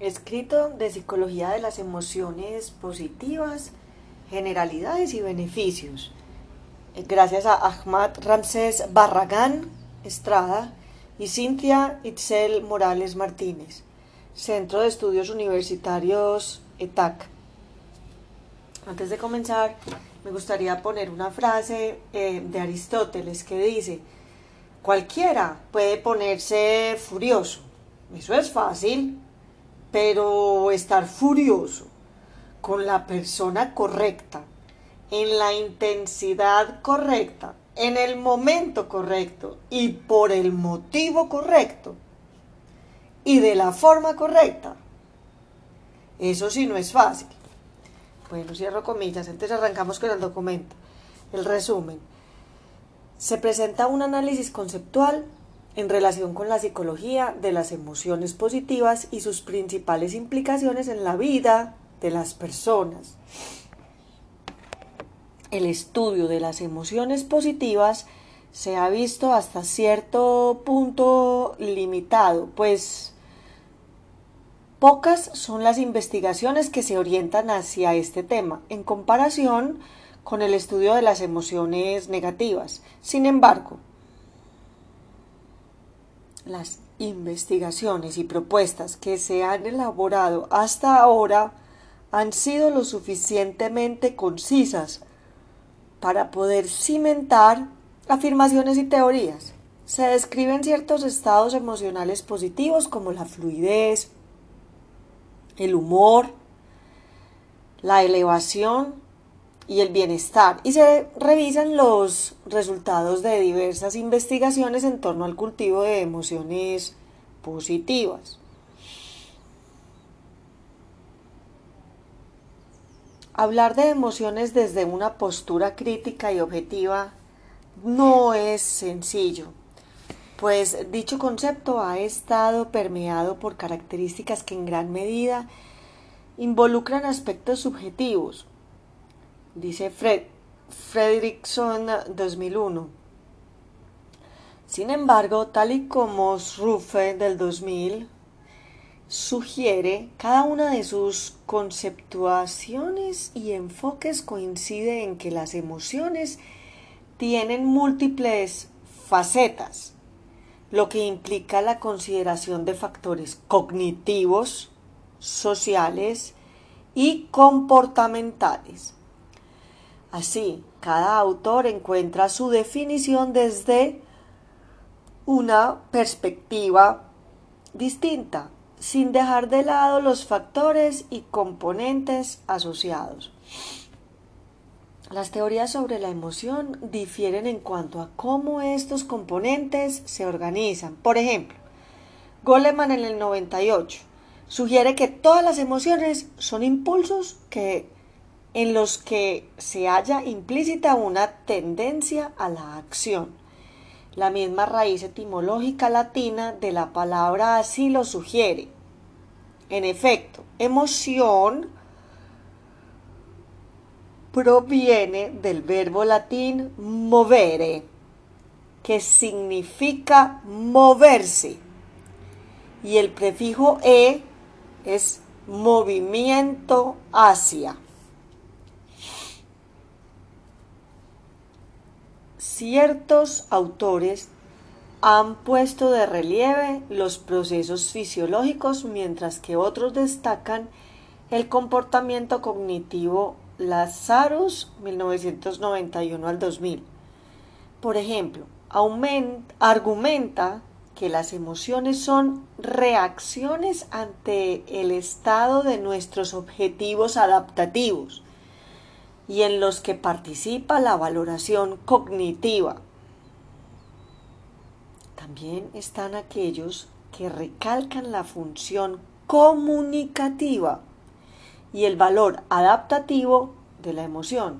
escrito de Psicología de las Emociones Positivas, Generalidades y Beneficios. Eh, gracias a Ahmad Ramsés Barragán Estrada y Cintia Itzel Morales Martínez, Centro de Estudios Universitarios ETAC. Antes de comenzar, me gustaría poner una frase eh, de Aristóteles que dice, cualquiera puede ponerse furioso, eso es fácil, pero estar furioso con la persona correcta, en la intensidad correcta, en el momento correcto y por el motivo correcto y de la forma correcta, eso sí no es fácil. Bueno, cierro comillas, entonces arrancamos con el documento. El resumen. Se presenta un análisis conceptual en relación con la psicología de las emociones positivas y sus principales implicaciones en la vida de las personas. El estudio de las emociones positivas se ha visto hasta cierto punto limitado, pues Pocas son las investigaciones que se orientan hacia este tema, en comparación con el estudio de las emociones negativas. Sin embargo, las investigaciones y propuestas que se han elaborado hasta ahora han sido lo suficientemente concisas para poder cimentar afirmaciones y teorías. Se describen ciertos estados emocionales positivos como la fluidez, el humor, la elevación y el bienestar y se revisan los resultados de diversas investigaciones en torno al cultivo de emociones positivas. Hablar de emociones desde una postura crítica y objetiva no es sencillo pues dicho concepto ha estado permeado por características que en gran medida involucran aspectos subjetivos, dice Fred, Fredrickson 2001. Sin embargo, tal y como Sruffe del 2000 sugiere, cada una de sus conceptuaciones y enfoques coincide en que las emociones tienen múltiples facetas lo que implica la consideración de factores cognitivos, sociales y comportamentales. Así, cada autor encuentra su definición desde una perspectiva distinta, sin dejar de lado los factores y componentes asociados. Las teorías sobre la emoción difieren en cuanto a cómo estos componentes se organizan. Por ejemplo, Goleman en el 98 sugiere que todas las emociones son impulsos que, en los que se halla implícita una tendencia a la acción. La misma raíz etimológica latina de la palabra así lo sugiere. En efecto, emoción proviene del verbo latín movere, que significa moverse, y el prefijo e es movimiento hacia. Ciertos autores han puesto de relieve los procesos fisiológicos mientras que otros destacan el comportamiento cognitivo Lazarus 1991 al 2000. Por ejemplo, argumenta que las emociones son reacciones ante el estado de nuestros objetivos adaptativos y en los que participa la valoración cognitiva. También están aquellos que recalcan la función comunicativa y el valor adaptativo de la emoción,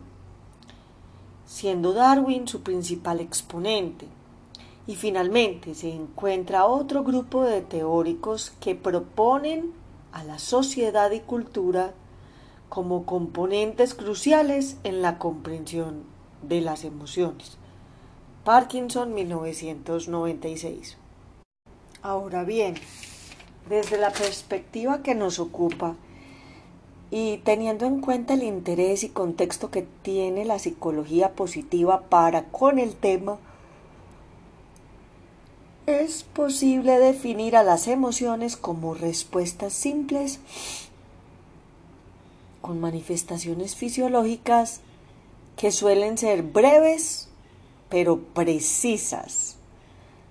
siendo Darwin su principal exponente. Y finalmente se encuentra otro grupo de teóricos que proponen a la sociedad y cultura como componentes cruciales en la comprensión de las emociones. Parkinson 1996. Ahora bien, desde la perspectiva que nos ocupa y teniendo en cuenta el interés y contexto que tiene la psicología positiva para con el tema, es posible definir a las emociones como respuestas simples con manifestaciones fisiológicas que suelen ser breves pero precisas,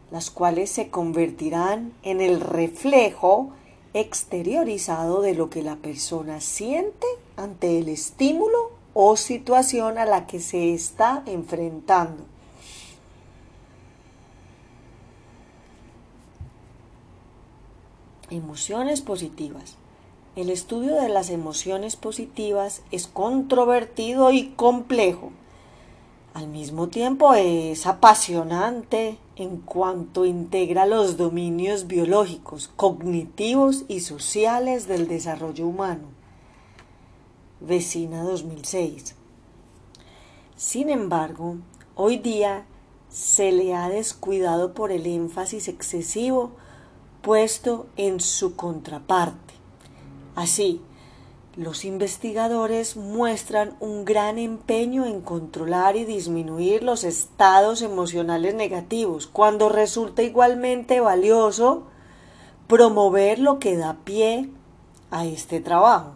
las cuales se convertirán en el reflejo exteriorizado de lo que la persona siente ante el estímulo o situación a la que se está enfrentando. Emociones positivas. El estudio de las emociones positivas es controvertido y complejo. Al mismo tiempo es apasionante en cuanto integra los dominios biológicos, cognitivos y sociales del desarrollo humano. Vecina 2006. Sin embargo, hoy día se le ha descuidado por el énfasis excesivo puesto en su contraparte. Así, los investigadores muestran un gran empeño en controlar y disminuir los estados emocionales negativos, cuando resulta igualmente valioso promover lo que da pie a este trabajo,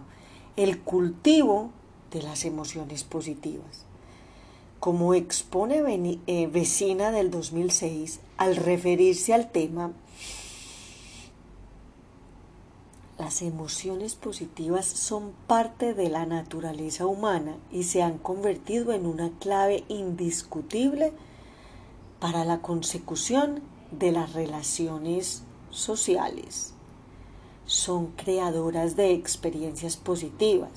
el cultivo de las emociones positivas. Como expone eh, vecina del 2006 al referirse al tema, Las emociones positivas son parte de la naturaleza humana y se han convertido en una clave indiscutible para la consecución de las relaciones sociales. Son creadoras de experiencias positivas.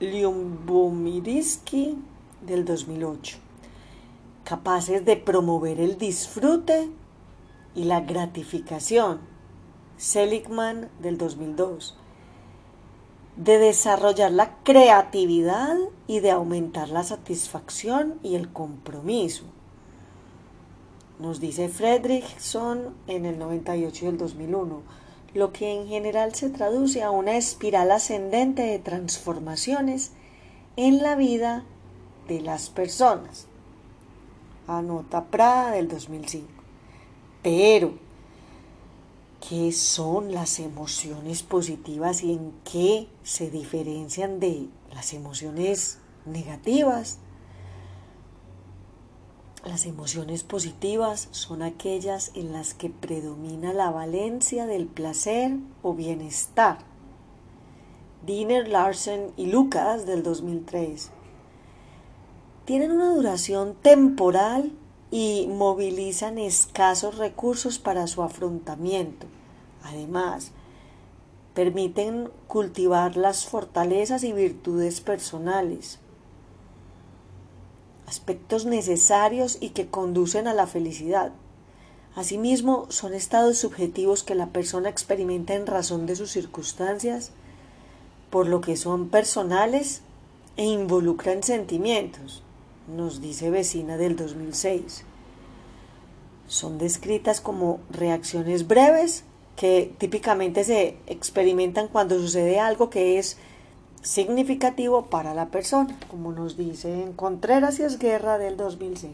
Lyubomirsky del 2008. Capaces de promover el disfrute y la gratificación Seligman del 2002, de desarrollar la creatividad y de aumentar la satisfacción y el compromiso. Nos dice Fredrickson en el 98 y el 2001, lo que en general se traduce a una espiral ascendente de transformaciones en la vida de las personas. Anota Prada del 2005. Pero qué son las emociones positivas y en qué se diferencian de las emociones negativas. Las emociones positivas son aquellas en las que predomina la valencia del placer o bienestar. Diner, Larsen y Lucas del 2003 tienen una duración temporal y movilizan escasos recursos para su afrontamiento. Además, permiten cultivar las fortalezas y virtudes personales, aspectos necesarios y que conducen a la felicidad. Asimismo, son estados subjetivos que la persona experimenta en razón de sus circunstancias, por lo que son personales e involucran sentimientos nos dice vecina del 2006. Son descritas como reacciones breves que típicamente se experimentan cuando sucede algo que es significativo para la persona, como nos dice en Contreras y Esguerra del 2006.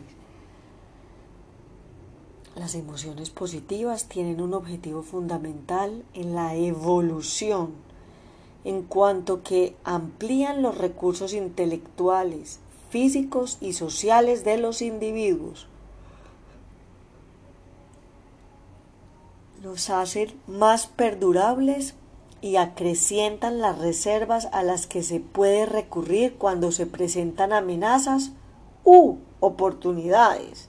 Las emociones positivas tienen un objetivo fundamental en la evolución, en cuanto que amplían los recursos intelectuales, físicos y sociales de los individuos. Los hacen más perdurables y acrecientan las reservas a las que se puede recurrir cuando se presentan amenazas u oportunidades.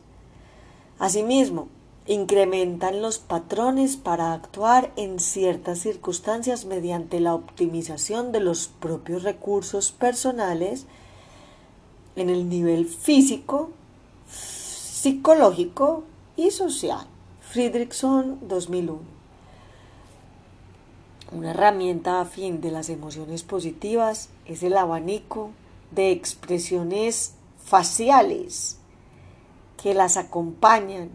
Asimismo, incrementan los patrones para actuar en ciertas circunstancias mediante la optimización de los propios recursos personales en el nivel físico, psicológico y social. Friedrichson 2001. Una herramienta afín de las emociones positivas es el abanico de expresiones faciales que las acompañan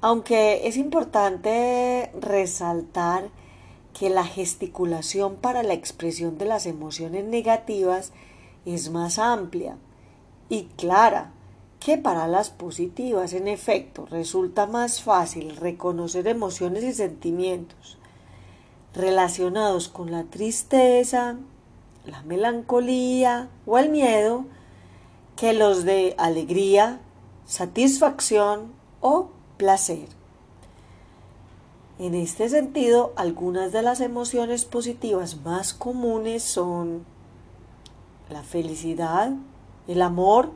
Aunque es importante resaltar que la gesticulación para la expresión de las emociones negativas es más amplia y clara que para las positivas. En efecto, resulta más fácil reconocer emociones y sentimientos relacionados con la tristeza, la melancolía o el miedo que los de alegría, satisfacción o placer. En este sentido, algunas de las emociones positivas más comunes son la felicidad, el amor,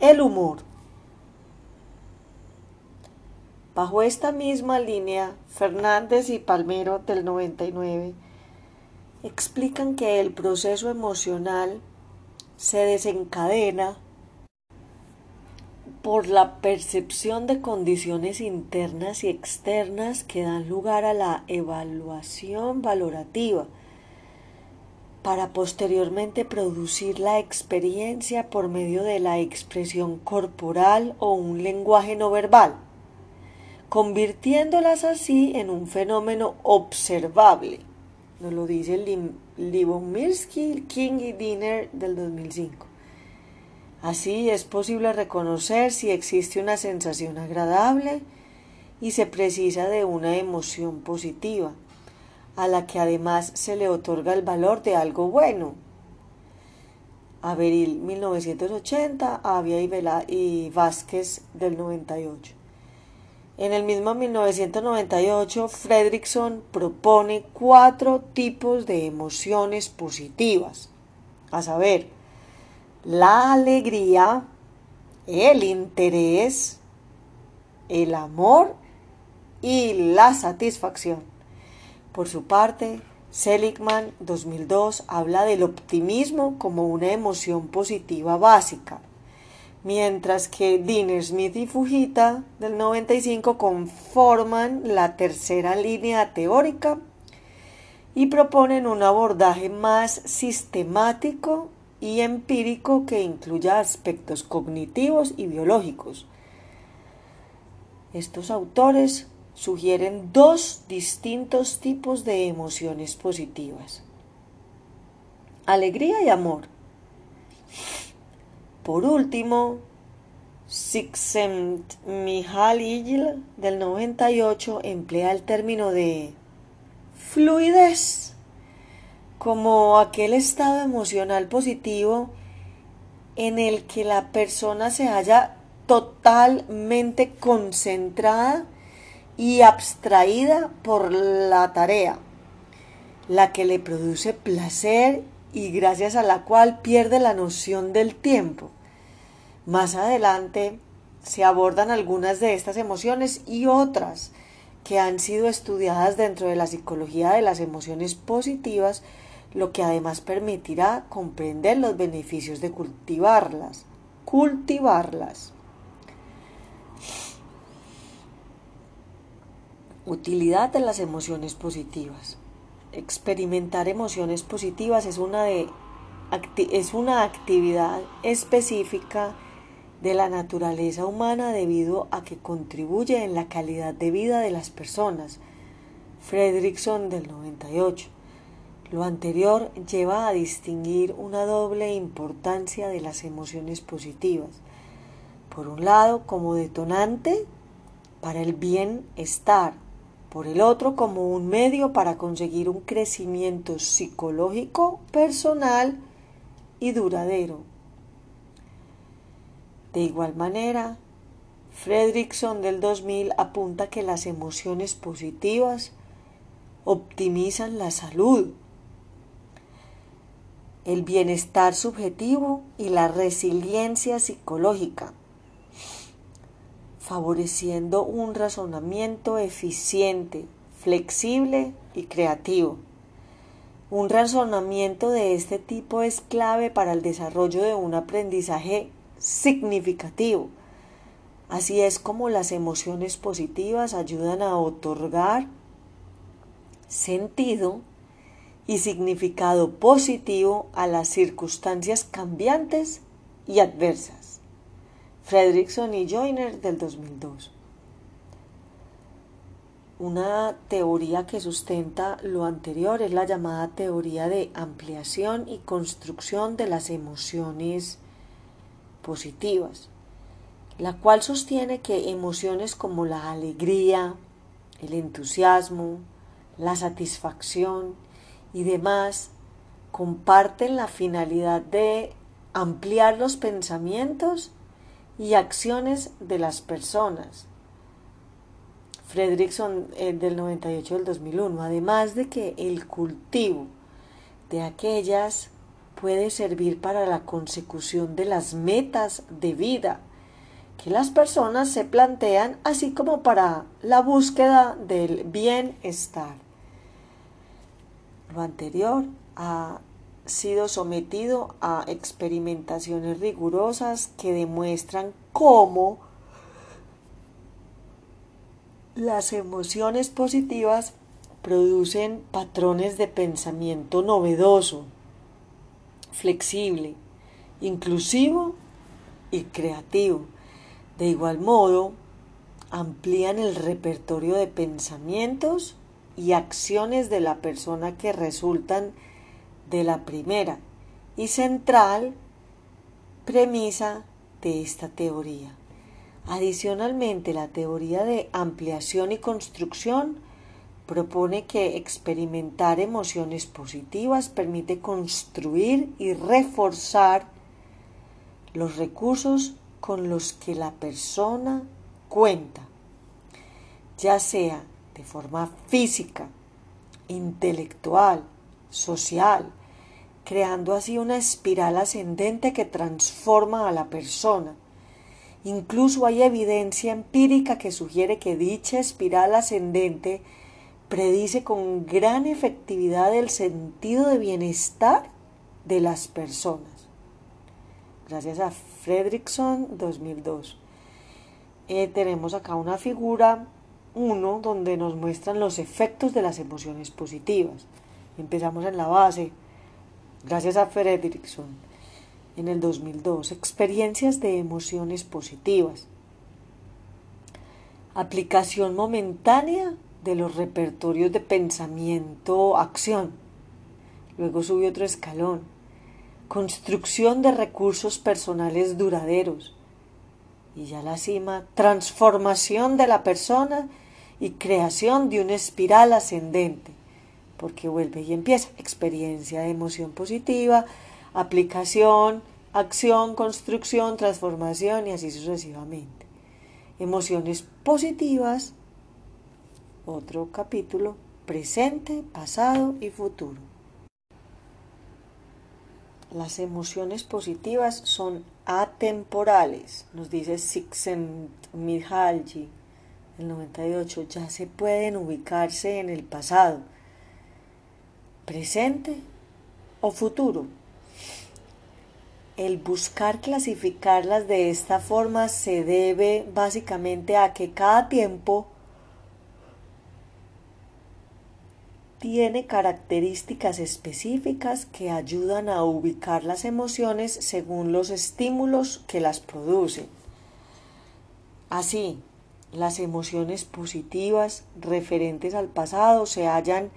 el humor. Bajo esta misma línea, Fernández y Palmero del 99 explican que el proceso emocional se desencadena por la percepción de condiciones internas y externas que dan lugar a la evaluación valorativa para posteriormente producir la experiencia por medio de la expresión corporal o un lenguaje no verbal, convirtiéndolas así en un fenómeno observable. Nos lo dice Libomirsky, King y Dinner del 2005. Así es posible reconocer si existe una sensación agradable y se precisa de una emoción positiva, a la que además se le otorga el valor de algo bueno. Averil 1980, Avia y, y Vázquez del 98. En el mismo 1998, Fredrickson propone cuatro tipos de emociones positivas, a saber, la alegría, el interés, el amor y la satisfacción. Por su parte, Seligman 2002 habla del optimismo como una emoción positiva básica, mientras que Dinner Smith y Fujita del 95 conforman la tercera línea teórica y proponen un abordaje más sistemático y empírico que incluya aspectos cognitivos y biológicos. Estos autores sugieren dos distintos tipos de emociones positivas. Alegría y amor. Por último, Csikszentmihalyi del 98 emplea el término de fluidez como aquel estado emocional positivo en el que la persona se halla totalmente concentrada y abstraída por la tarea, la que le produce placer y gracias a la cual pierde la noción del tiempo. Más adelante se abordan algunas de estas emociones y otras que han sido estudiadas dentro de la psicología de las emociones positivas lo que además permitirá comprender los beneficios de cultivarlas. Cultivarlas. Utilidad de las emociones positivas. Experimentar emociones positivas es una, de, es una actividad específica de la naturaleza humana debido a que contribuye en la calidad de vida de las personas. Fredrickson del 98. Lo anterior lleva a distinguir una doble importancia de las emociones positivas. Por un lado, como detonante para el bienestar, por el otro, como un medio para conseguir un crecimiento psicológico, personal y duradero. De igual manera, Fredrickson del 2000 apunta que las emociones positivas optimizan la salud, el bienestar subjetivo y la resiliencia psicológica, favoreciendo un razonamiento eficiente, flexible y creativo. Un razonamiento de este tipo es clave para el desarrollo de un aprendizaje significativo. Así es como las emociones positivas ayudan a otorgar sentido y significado positivo a las circunstancias cambiantes y adversas. Fredrickson y Joyner del 2002. Una teoría que sustenta lo anterior es la llamada teoría de ampliación y construcción de las emociones positivas, la cual sostiene que emociones como la alegría, el entusiasmo, la satisfacción y demás comparten la finalidad de ampliar los pensamientos y acciones de las personas. Fredrickson eh, del 98 del 2001, además de que el cultivo de aquellas puede servir para la consecución de las metas de vida que las personas se plantean, así como para la búsqueda del bienestar. Lo anterior ha sido sometido a experimentaciones rigurosas que demuestran cómo las emociones positivas producen patrones de pensamiento novedoso, flexible, inclusivo y creativo. De igual modo, amplían el repertorio de pensamientos y acciones de la persona que resultan de la primera y central premisa de esta teoría. Adicionalmente, la teoría de ampliación y construcción propone que experimentar emociones positivas permite construir y reforzar los recursos con los que la persona cuenta, ya sea de forma física, intelectual, social, creando así una espiral ascendente que transforma a la persona. Incluso hay evidencia empírica que sugiere que dicha espiral ascendente predice con gran efectividad el sentido de bienestar de las personas. Gracias a Fredrickson 2002. Eh, tenemos acá una figura 1 donde nos muestran los efectos de las emociones positivas. Empezamos en la base, gracias a Fredrickson, en el 2002. Experiencias de emociones positivas. Aplicación momentánea de los repertorios de pensamiento-acción. Luego sube otro escalón. Construcción de recursos personales duraderos. Y ya la cima, transformación de la persona y creación de una espiral ascendente porque vuelve y empieza. Experiencia de emoción positiva, aplicación, acción, construcción, transformación y así sucesivamente. Emociones positivas, otro capítulo, presente, pasado y futuro. Las emociones positivas son atemporales, nos dice Csikszentmihalyi, el 98, ya se pueden ubicarse en el pasado presente o futuro. El buscar clasificarlas de esta forma se debe básicamente a que cada tiempo tiene características específicas que ayudan a ubicar las emociones según los estímulos que las producen. Así, las emociones positivas referentes al pasado se hallan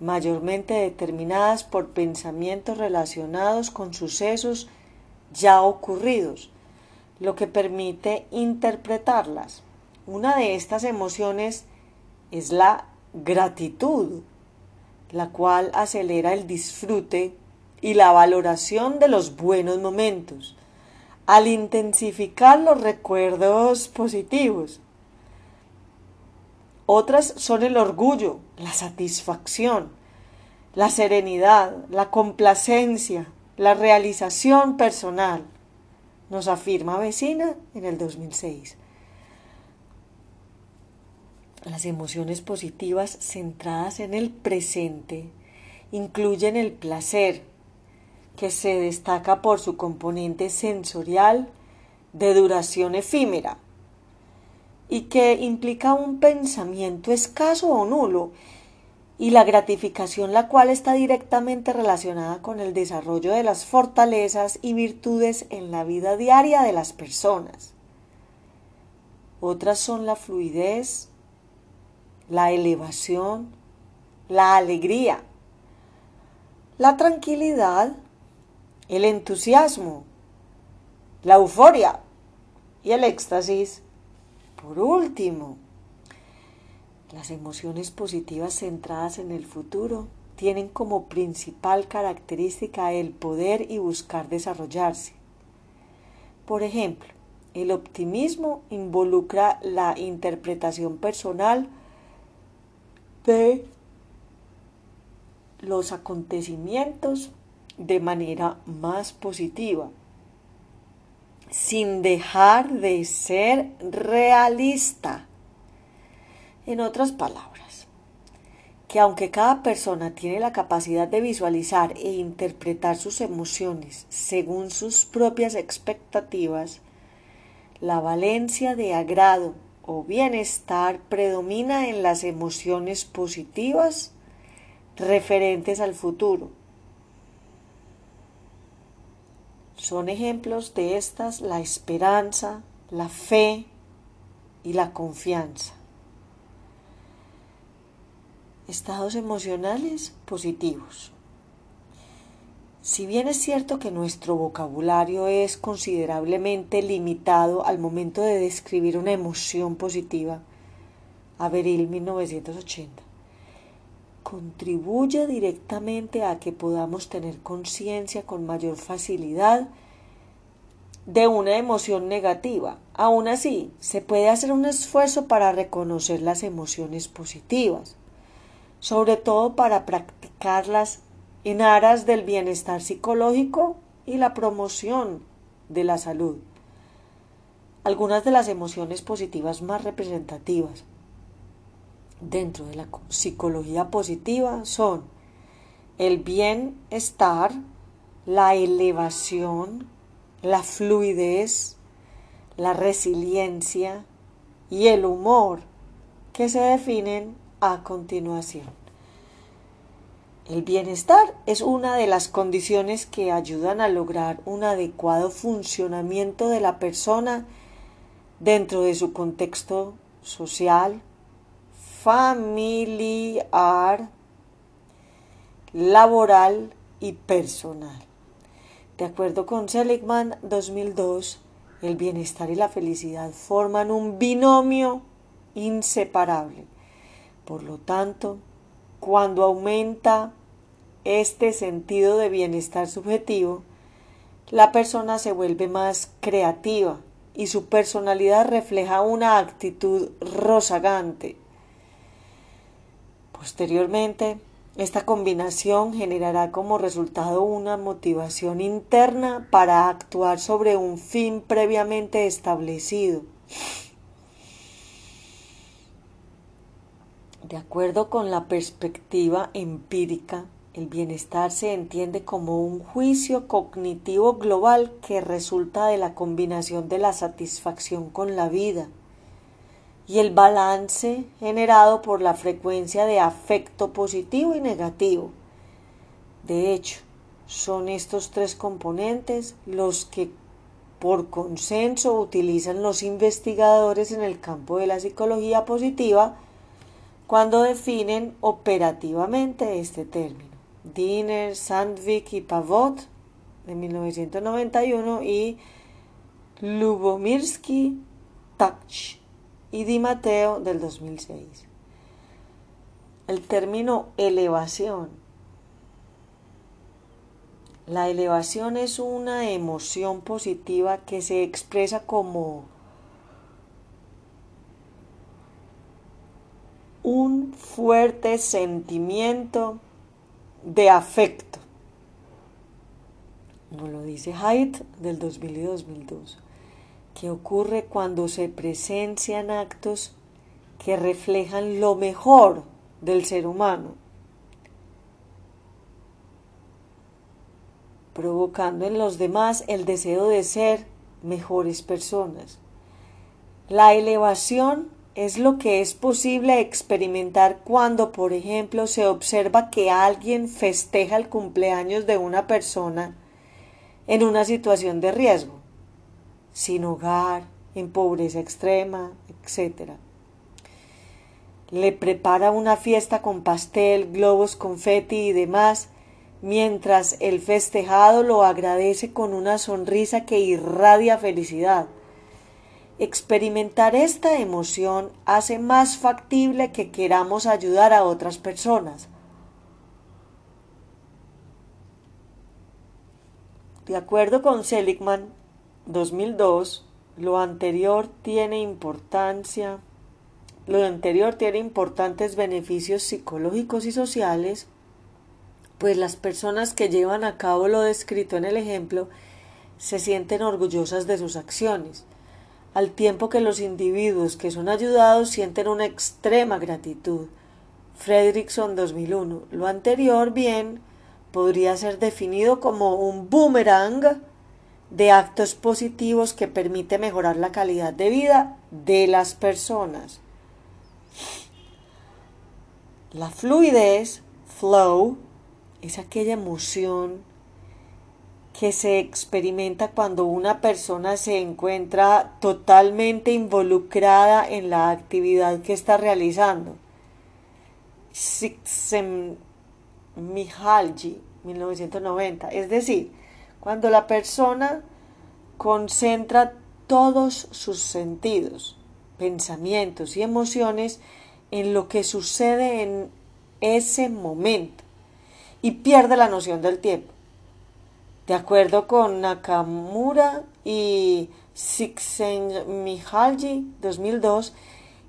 mayormente determinadas por pensamientos relacionados con sucesos ya ocurridos, lo que permite interpretarlas. Una de estas emociones es la gratitud, la cual acelera el disfrute y la valoración de los buenos momentos, al intensificar los recuerdos positivos. Otras son el orgullo, la satisfacción, la serenidad, la complacencia, la realización personal, nos afirma Vecina en el 2006. Las emociones positivas centradas en el presente incluyen el placer, que se destaca por su componente sensorial de duración efímera, y que implica un pensamiento escaso o nulo y la gratificación la cual está directamente relacionada con el desarrollo de las fortalezas y virtudes en la vida diaria de las personas. Otras son la fluidez, la elevación, la alegría, la tranquilidad, el entusiasmo, la euforia y el éxtasis. Por último, las emociones positivas centradas en el futuro tienen como principal característica el poder y buscar desarrollarse. Por ejemplo, el optimismo involucra la interpretación personal de los acontecimientos de manera más positiva, sin dejar de ser realista. En otras palabras, que aunque cada persona tiene la capacidad de visualizar e interpretar sus emociones según sus propias expectativas, la valencia de agrado o bienestar predomina en las emociones positivas referentes al futuro. Son ejemplos de estas la esperanza, la fe y la confianza. Estados emocionales positivos. Si bien es cierto que nuestro vocabulario es considerablemente limitado al momento de describir una emoción positiva, Averil 1980, contribuye directamente a que podamos tener conciencia con mayor facilidad de una emoción negativa. Aún así, se puede hacer un esfuerzo para reconocer las emociones positivas, sobre todo para practicarlas en aras del bienestar psicológico y la promoción de la salud. Algunas de las emociones positivas más representativas dentro de la psicología positiva son el bienestar, la elevación, la fluidez, la resiliencia y el humor que se definen a continuación. El bienestar es una de las condiciones que ayudan a lograr un adecuado funcionamiento de la persona dentro de su contexto social, familiar, laboral y personal. De acuerdo con Seligman 2002, el bienestar y la felicidad forman un binomio inseparable. Por lo tanto, cuando aumenta este sentido de bienestar subjetivo, la persona se vuelve más creativa y su personalidad refleja una actitud rozagante. Posteriormente, esta combinación generará como resultado una motivación interna para actuar sobre un fin previamente establecido. De acuerdo con la perspectiva empírica, el bienestar se entiende como un juicio cognitivo global que resulta de la combinación de la satisfacción con la vida y el balance generado por la frecuencia de afecto positivo y negativo. De hecho, son estos tres componentes los que por consenso utilizan los investigadores en el campo de la psicología positiva cuando definen operativamente este término. Diner, Sandvik y Pavot de 1991 y Lubomirsky, Tach y Di Matteo del 2006. El término elevación. La elevación es una emoción positiva que se expresa como un fuerte sentimiento de afecto. Nos lo dice Haidt del 2000 y 2002, que ocurre cuando se presencian actos que reflejan lo mejor del ser humano, provocando en los demás el deseo de ser mejores personas. La elevación es lo que es posible experimentar cuando, por ejemplo, se observa que alguien festeja el cumpleaños de una persona en una situación de riesgo, sin hogar, en pobreza extrema, etc. le prepara una fiesta con pastel, globos, confeti y demás, mientras el festejado lo agradece con una sonrisa que irradia felicidad. Experimentar esta emoción hace más factible que queramos ayudar a otras personas. De acuerdo con Seligman, 2002, lo anterior tiene importancia, lo anterior tiene importantes beneficios psicológicos y sociales, pues las personas que llevan a cabo lo descrito en el ejemplo se sienten orgullosas de sus acciones al tiempo que los individuos que son ayudados sienten una extrema gratitud. Fredrickson 2001. Lo anterior, bien, podría ser definido como un boomerang de actos positivos que permite mejorar la calidad de vida de las personas. La fluidez, flow, es aquella emoción que se experimenta cuando una persona se encuentra totalmente involucrada en la actividad que está realizando. Mihalji, 1990. Es decir, cuando la persona concentra todos sus sentidos, pensamientos y emociones en lo que sucede en ese momento y pierde la noción del tiempo. De acuerdo con Nakamura y Csikszentmihalyi 2002,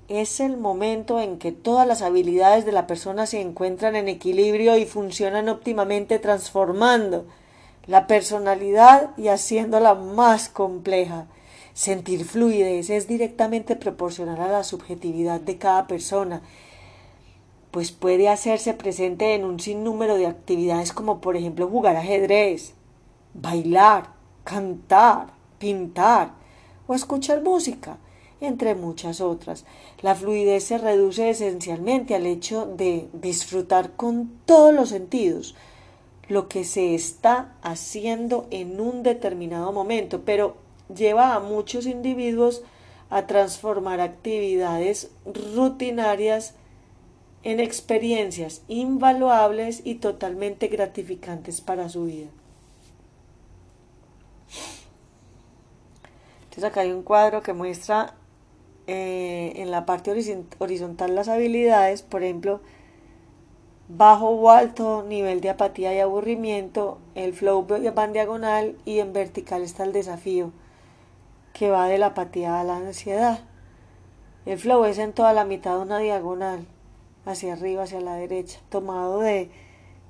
es el momento en que todas las habilidades de la persona se encuentran en equilibrio y funcionan óptimamente transformando la personalidad y haciéndola más compleja. Sentir fluidez es directamente proporcional a la subjetividad de cada persona, pues puede hacerse presente en un sinnúmero de actividades como por ejemplo jugar ajedrez, bailar, cantar, pintar o escuchar música, entre muchas otras. La fluidez se reduce esencialmente al hecho de disfrutar con todos los sentidos lo que se está haciendo en un determinado momento, pero lleva a muchos individuos a transformar actividades rutinarias en experiencias invaluables y totalmente gratificantes para su vida. Entonces acá hay un cuadro que muestra eh, en la parte horizontal las habilidades, por ejemplo, bajo o alto nivel de apatía y aburrimiento, el flow va en diagonal y en vertical está el desafío, que va de la apatía a la ansiedad. El flow es en toda la mitad de una diagonal, hacia arriba, hacia la derecha, tomado de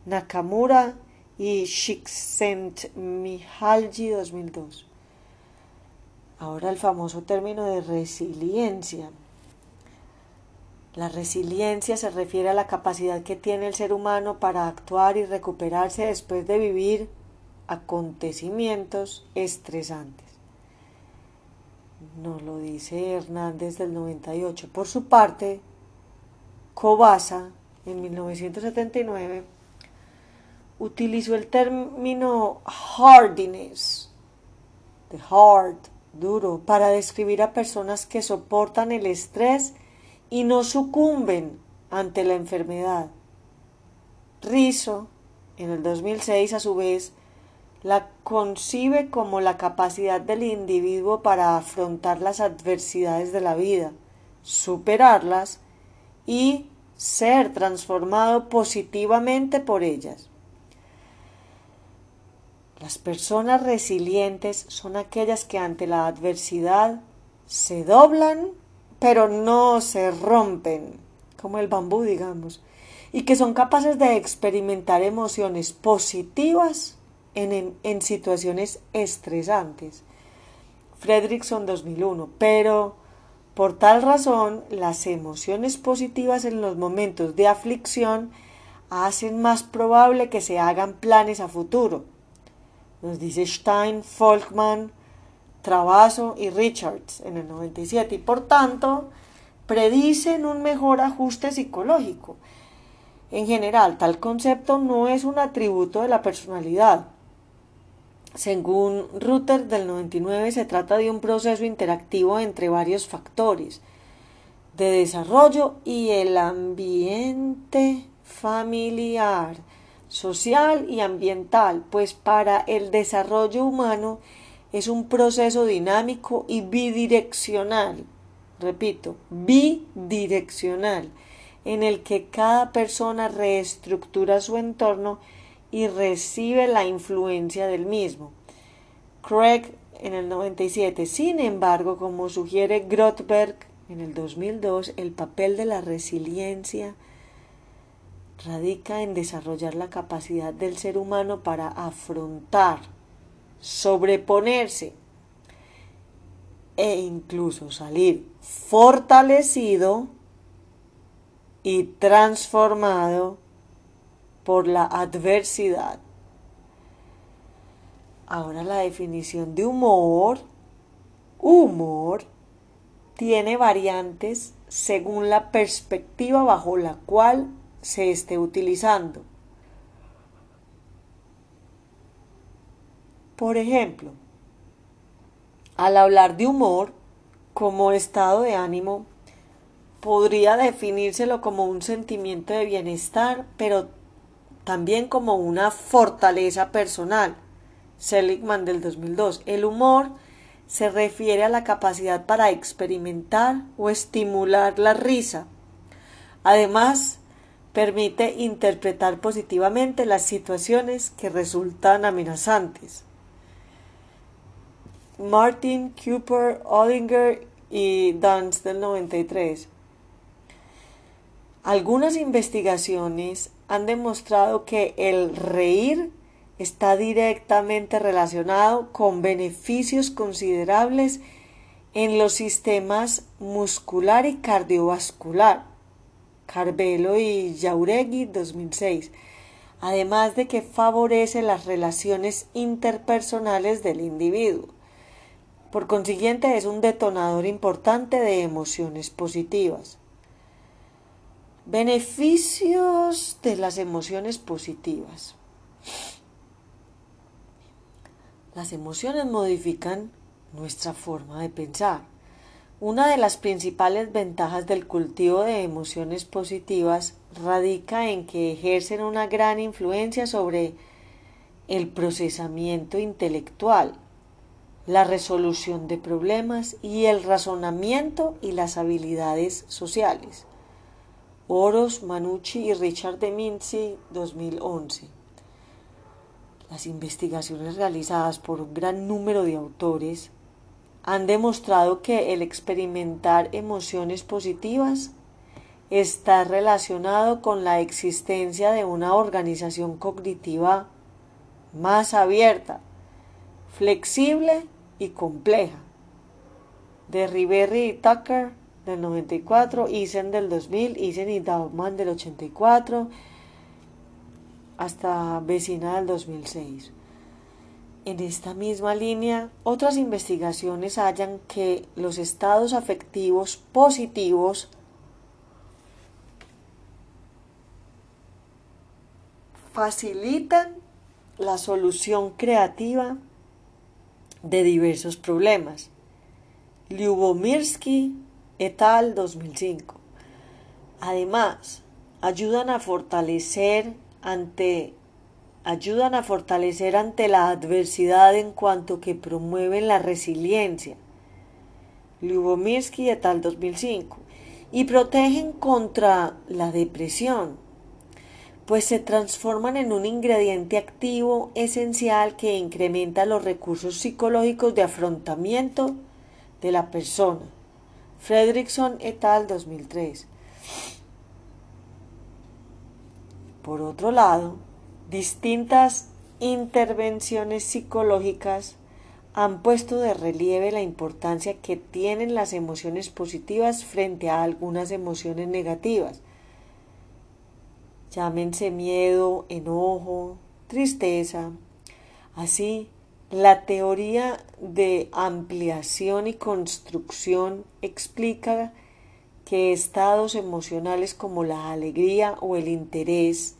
Nakamura y Csikszentmihalyi 2002. Ahora el famoso término de resiliencia. La resiliencia se refiere a la capacidad que tiene el ser humano para actuar y recuperarse después de vivir acontecimientos estresantes. Nos lo dice Hernández del 98. Por su parte, Cobasa, en 1979, utilizó el término hardiness, de hard, duro para describir a personas que soportan el estrés y no sucumben ante la enfermedad. Rizzo, en el 2006, a su vez, la concibe como la capacidad del individuo para afrontar las adversidades de la vida, superarlas y ser transformado positivamente por ellas. Las personas resilientes son aquellas que ante la adversidad se doblan, pero no se rompen, como el bambú, digamos, y que son capaces de experimentar emociones positivas en, en, situaciones estresantes. Fredrickson 2001, pero por tal razón las emociones positivas en los momentos de aflicción hacen más probable que se hagan planes a futuro nos dice Stein, Folkman, Travaso y Richards en el 97 y por tanto predicen un mejor ajuste psicológico. En general, tal concepto no es un atributo de la personalidad. Según Rutter del 99, se trata de un proceso interactivo entre varios factores. de desarrollo y el ambiente familiar, social y ambiental, pues para el desarrollo humano es un proceso dinámico y bidireccional, repito, bidireccional, en el que cada persona reestructura su entorno y recibe la influencia del mismo. Craig en el 97. Sin embargo, como sugiere Grotberg en el 2002, el papel de la resiliencia radica en desarrollar la capacidad del ser humano para afrontar, sobreponerse e incluso salir fortalecido y transformado por la adversidad. Ahora la definición de humor. Humor tiene variantes según la perspectiva bajo la cual se esté utilizando. Por ejemplo, al hablar de humor como estado de ánimo, podría definírselo como un sentimiento de bienestar, pero también como una fortaleza personal. Seligman del 2002. El humor se refiere a la capacidad para experimentar o estimular la risa. Además, permite interpretar positivamente las situaciones que resultan amenazantes. Martin Cooper Ollinger y Dance del 93. Algunas investigaciones han demostrado que el reír está directamente relacionado con beneficios considerables en los sistemas muscular y cardiovascular. Carvelo y Jauregui 2006. Además de que favorece las relaciones interpersonales del individuo. Por consiguiente, es un detonador importante de emociones positivas. Beneficios de las emociones positivas. Las emociones modifican nuestra forma de pensar. Una de las principales ventajas del cultivo de emociones positivas radica en que ejercen una gran influencia sobre el procesamiento intelectual, la resolución de problemas y el razonamiento y las habilidades sociales. Oros, Manucci y Richard de Mincy, 2011. Las investigaciones realizadas por un gran número de autores han demostrado que el experimentar emociones positivas está relacionado con la existencia de una organización cognitiva más abierta, flexible y compleja. De Riberry y Tucker del 94, Isen del 2000, Isen y Dauman del 84, hasta vecina del 2006. En esta misma línea, otras investigaciones hallan que los estados afectivos positivos facilitan la solución creativa de diversos problemas. Lyubomirsky et al. 2005. Además, ayudan a fortalecer ante ayudan a fortalecer ante la adversidad en cuanto que promueven la resiliencia. Lubomirsky et al 2005 y protegen contra la depresión, pues se transforman en un ingrediente activo esencial que incrementa los recursos psicológicos de afrontamiento de la persona. Fredrickson et al 2003. Por otro lado, distintas intervenciones psicológicas han puesto de relieve la importancia que tienen las emociones positivas frente a algunas emociones negativas. Llámense miedo, enojo, tristeza. Así, la teoría de ampliación y construcción explica que estados emocionales como la alegría o el interés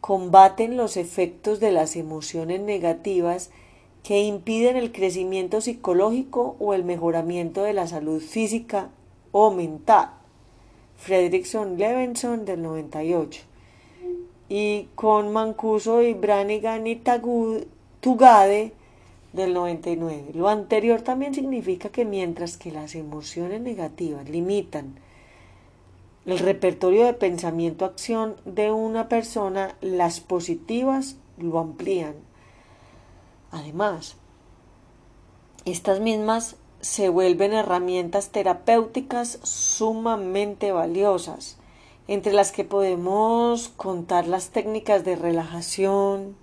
combaten los efectos de las emociones negativas que impiden el crecimiento psicológico o el mejoramiento de la salud física o mental. Fredrickson Levenson del 98 y con Mancuso y Branigan y Tugade del 99. Lo anterior también significa que mientras que las emociones negativas limitan el repertorio de pensamiento-acción de una persona, las positivas lo amplían. Además, estas mismas se vuelven herramientas terapéuticas sumamente valiosas, entre las que podemos contar las técnicas de relajación,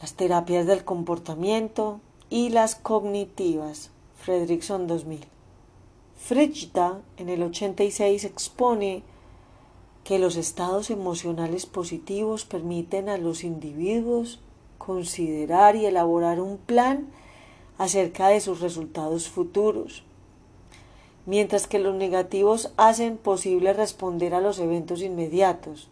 las terapias del comportamiento y las cognitivas. Fredrickson 2000. Frigida en el 86 expone que los estados emocionales positivos permiten a los individuos considerar y elaborar un plan acerca de sus resultados futuros, mientras que los negativos hacen posible responder a los eventos inmediatos.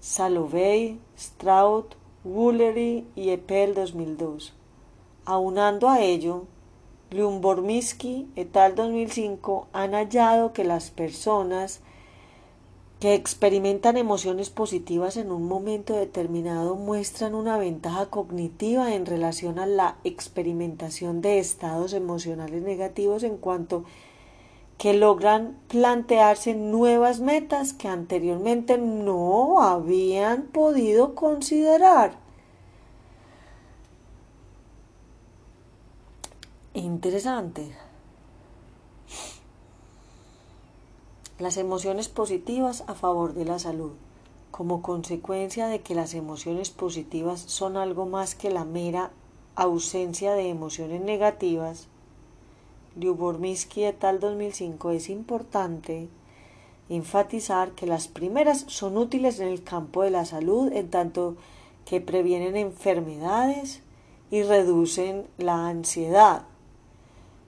Salovey, Stroud, Woolery y Eppel 2002. Aunando a ello, Lyubomirsky et al. 2005 han hallado que las personas que experimentan emociones positivas en un momento determinado muestran una ventaja cognitiva en relación a la experimentación de estados emocionales negativos en cuanto que logran plantearse nuevas metas que anteriormente no habían podido considerar. Interesante. Las emociones positivas a favor de la salud. Como consecuencia de que las emociones positivas son algo más que la mera ausencia de emociones negativas, Lyubomirsky et al. 2005 es importante enfatizar que las primeras son útiles en el campo de la salud en tanto que previenen enfermedades y reducen la ansiedad.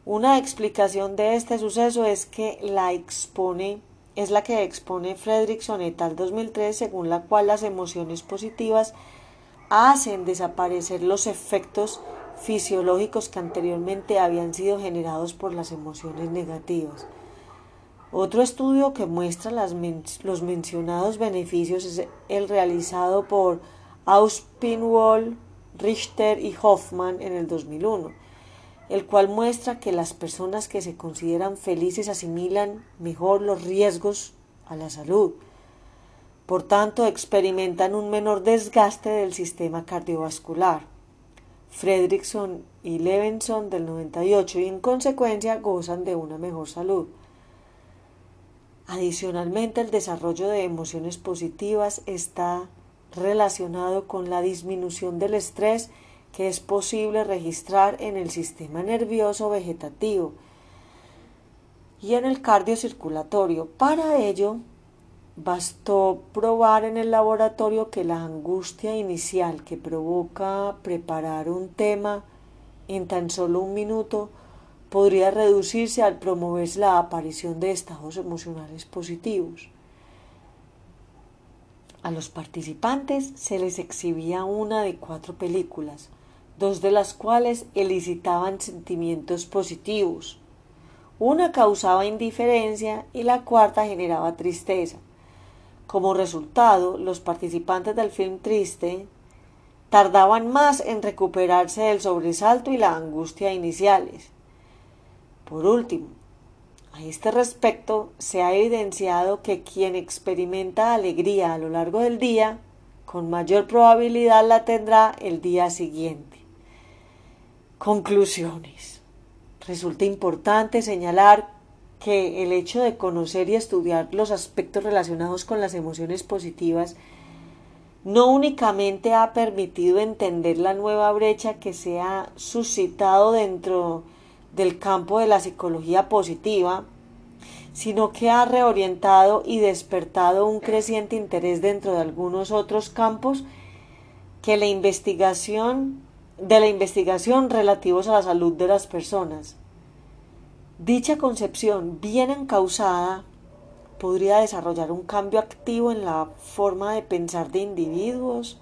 Una explicación de este suceso es que la expone es la que expone Fredrickson et al 2003, según la cual las emociones positivas hacen desaparecer los efectos fisiológicos que anteriormente habían sido generados por las emociones negativas. Otro estudio que muestra los mencionados beneficios es el realizado por Auspinwall, Richter y Hoffman en el 2001 el cual muestra que las personas que se consideran felices asimilan mejor los riesgos a la salud. Por tanto, experimentan un menor desgaste del sistema cardiovascular. Fredrickson y Levenson del 98 y en consecuencia gozan de una mejor salud. Adicionalmente, el desarrollo de emociones positivas está relacionado con la disminución del estrés que es posible registrar en el sistema nervioso vegetativo y en el cardiocirculatorio. Para ello, bastó probar en el laboratorio que la angustia inicial que provoca preparar un tema en tan solo un minuto podría reducirse al promoverse la aparición de estados emocionales positivos. A los participantes se les exhibía una de cuatro películas, dos de las cuales elicitaban sentimientos positivos. Una causaba indiferencia y la cuarta generaba tristeza. Como resultado, los participantes del film triste tardaban más en recuperarse del sobresalto y la angustia iniciales. Por último, a este respecto se ha evidenciado que quien experimenta alegría a lo largo del día, con mayor probabilidad la tendrá el día siguiente. Conclusiones. Resulta importante señalar que el hecho de conocer y estudiar los aspectos relacionados con las emociones positivas no únicamente ha permitido entender la nueva brecha que se ha suscitado dentro del campo de la psicología positiva, sino que ha reorientado y despertado un creciente interés dentro de algunos otros campos que la investigación de la investigación relativos a la salud de las personas. Dicha concepción bien encausada podría desarrollar un cambio activo en la forma de pensar de individuos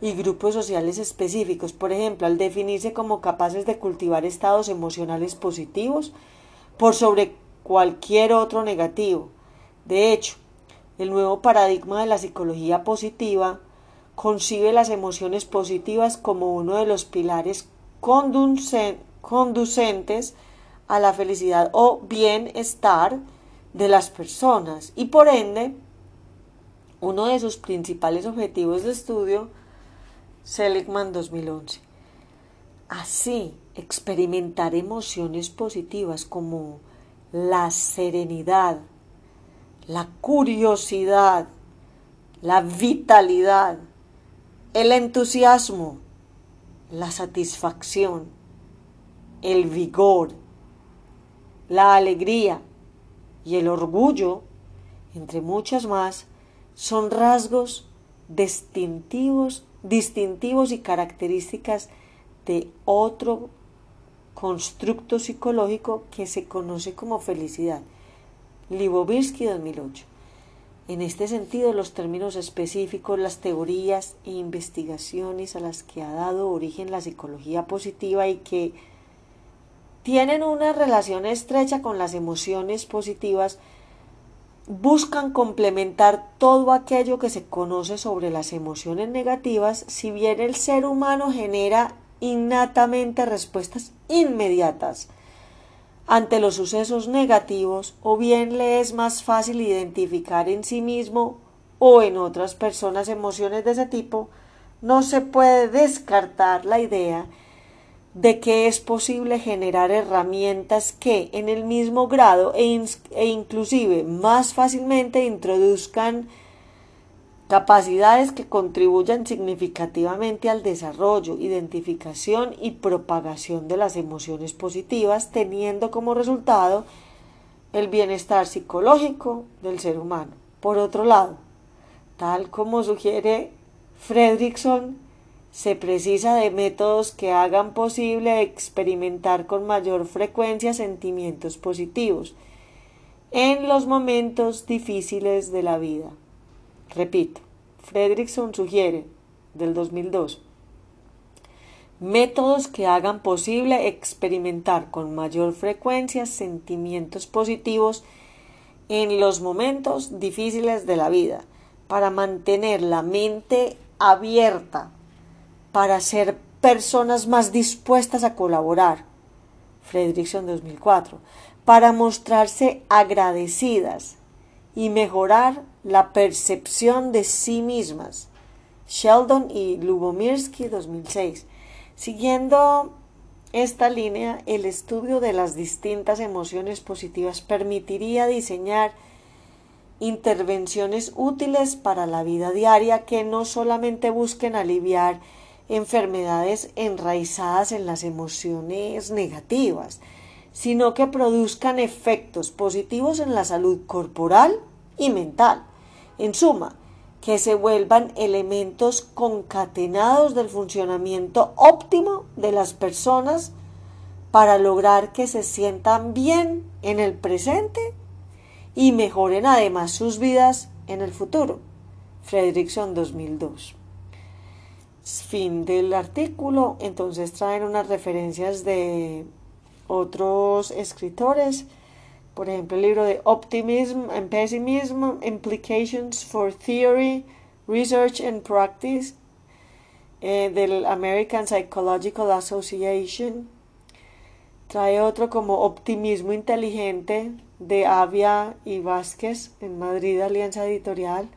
y grupos sociales específicos, por ejemplo, al definirse como capaces de cultivar estados emocionales positivos, por sobre cualquier otro negativo. De hecho, el nuevo paradigma de la psicología positiva concibe las emociones positivas como uno de los pilares conducentes a la felicidad o bienestar de las personas y por ende uno de sus principales objetivos de estudio, Seligman 2011. Así, experimentar emociones positivas como la serenidad, la curiosidad, la vitalidad, el entusiasmo, la satisfacción, el vigor, la alegría y el orgullo, entre muchas más, son rasgos distintivos, distintivos y características de otro constructo psicológico que se conoce como felicidad. Libovirsky 2008. En este sentido, los términos específicos, las teorías e investigaciones a las que ha dado origen la psicología positiva y que tienen una relación estrecha con las emociones positivas, buscan complementar todo aquello que se conoce sobre las emociones negativas, si bien el ser humano genera innatamente respuestas inmediatas ante los sucesos negativos o bien le es más fácil identificar en sí mismo o en otras personas emociones de ese tipo, no se puede descartar la idea de que es posible generar herramientas que en el mismo grado e, e inclusive más fácilmente introduzcan capacidades que contribuyan significativamente al desarrollo, identificación y propagación de las emociones positivas, teniendo como resultado el bienestar psicológico del ser humano. Por otro lado, tal como sugiere Fredrickson, se precisa de métodos que hagan posible experimentar con mayor frecuencia sentimientos positivos en los momentos difíciles de la vida. Repito, Fredrickson sugiere, del 2002, métodos que hagan posible experimentar con mayor frecuencia sentimientos positivos en los momentos difíciles de la vida, para mantener la mente abierta, para ser personas más dispuestas a colaborar. Fredrickson 2004, para mostrarse agradecidas y mejorar la percepción de sí mismas. Sheldon y Lubomirsky 2006. Siguiendo esta línea, el estudio de las distintas emociones positivas permitiría diseñar intervenciones útiles para la vida diaria que no solamente busquen aliviar enfermedades enraizadas en las emociones negativas, sino que produzcan efectos positivos en la salud corporal y mental. En suma, que se vuelvan elementos concatenados del funcionamiento óptimo de las personas para lograr que se sientan bien en el presente y mejoren además sus vidas en el futuro. Fredrickson 2002. Fin del artículo. Entonces traen unas referencias de otros escritores. Por ejemplo, el libro de Optimism and Pessimism, Implications for Theory, Research and Practice eh, del American Psychological Association. Trae otro como Optimismo Inteligente de Avia y Vázquez en Madrid, Alianza Editorial.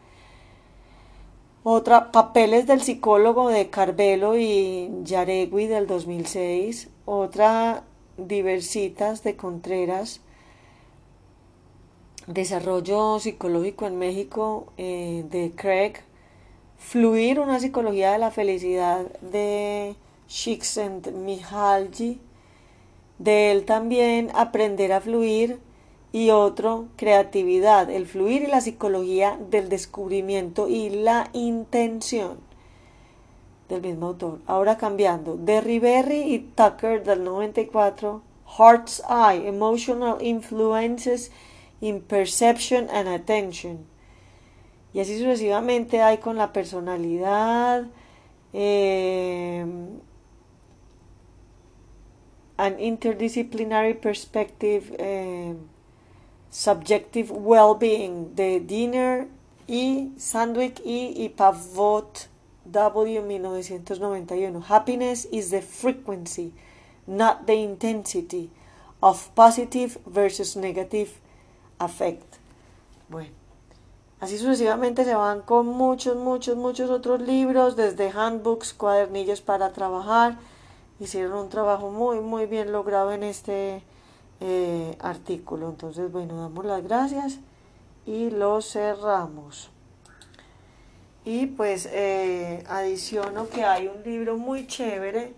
Otra, Papeles del psicólogo de Carvelo y Yaregui del 2006. Otra, Diversitas de Contreras. Desarrollo psicológico en México eh, de Craig. Fluir, una psicología de la felicidad de Csikszentmihalyi. De él también Aprender a fluir y otro, creatividad, el fluir y la psicología del descubrimiento y la intención del mismo autor. Ahora cambiando, de Riberry y Tucker del 94, Heart's Eye, Emotional Influences in Perception and Attention. Y así sucesivamente hay con la personalidad, eh, an interdisciplinary perspective, eh, subjective well-being de Dinner y Sandwick y, y Pavot W 1991. Happiness is the frequency, not the intensity of positive versus negative affect. Bueno, así sucesivamente se van con muchos, muchos, muchos otros libros, desde handbooks, cuadernillos para trabajar. Hicieron un trabajo muy, muy bien logrado en este eh, artículo. Entonces, bueno, damos las gracias y lo cerramos. Y pues eh, adiciono que hay un libro muy chévere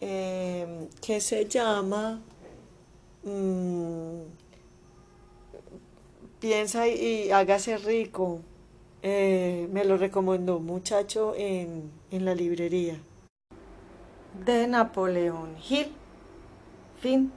eh, que se llama mm, Piensa y, hágase rico. me lo recomendó muchacho en, en la librería. De Napoleón Hill. Fin.